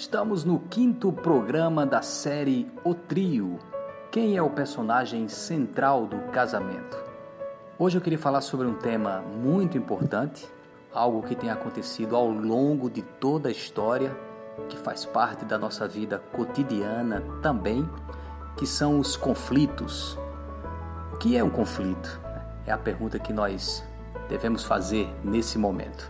Estamos no quinto programa da série O Trio. Quem é o personagem central do casamento? Hoje eu queria falar sobre um tema muito importante, algo que tem acontecido ao longo de toda a história, que faz parte da nossa vida cotidiana também, que são os conflitos. O que é um conflito? É a pergunta que nós devemos fazer nesse momento.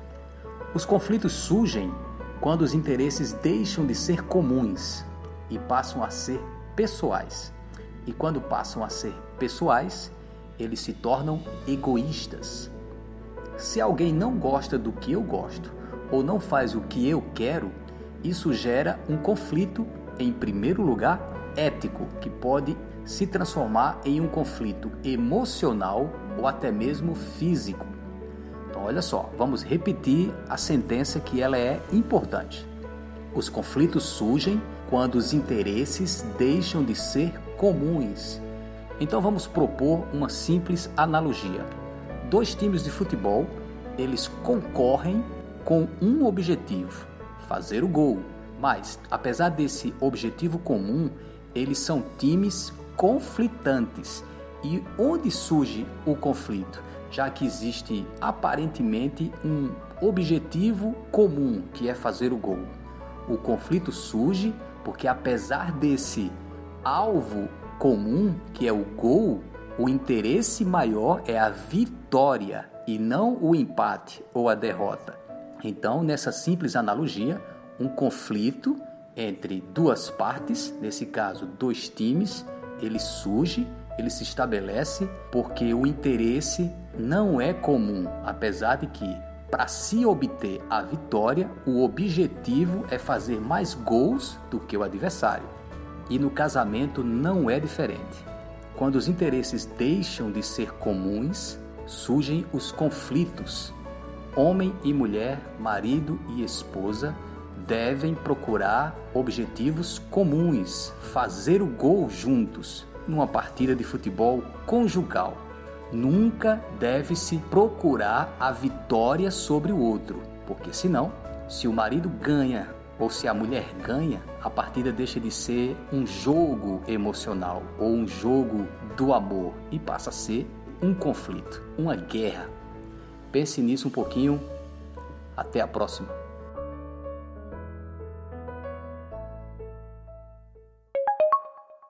Os conflitos surgem quando os interesses deixam de ser comuns e passam a ser pessoais. E quando passam a ser pessoais, eles se tornam egoístas. Se alguém não gosta do que eu gosto ou não faz o que eu quero, isso gera um conflito, em primeiro lugar, ético, que pode se transformar em um conflito emocional ou até mesmo físico. Então, olha só, vamos repetir a sentença que ela é importante. Os conflitos surgem quando os interesses deixam de ser comuns. Então vamos propor uma simples analogia. Dois times de futebol, eles concorrem com um objetivo, fazer o gol. Mas, apesar desse objetivo comum, eles são times conflitantes. E onde surge o conflito? já que existe aparentemente um objetivo comum, que é fazer o gol. O conflito surge porque, apesar desse alvo comum, que é o gol, o interesse maior é a vitória e não o empate ou a derrota. Então, nessa simples analogia, um conflito entre duas partes, nesse caso, dois times, ele surge ele se estabelece porque o interesse não é comum, apesar de que para se obter a vitória, o objetivo é fazer mais gols do que o adversário. E no casamento não é diferente. Quando os interesses deixam de ser comuns, surgem os conflitos. Homem e mulher, marido e esposa devem procurar objetivos comuns, fazer o gol juntos, numa partida de futebol conjugal. Nunca deve-se procurar a vitória sobre o outro, porque senão, se o marido ganha ou se a mulher ganha, a partida deixa de ser um jogo emocional ou um jogo do amor e passa a ser um conflito, uma guerra. Pense nisso um pouquinho. Até a próxima.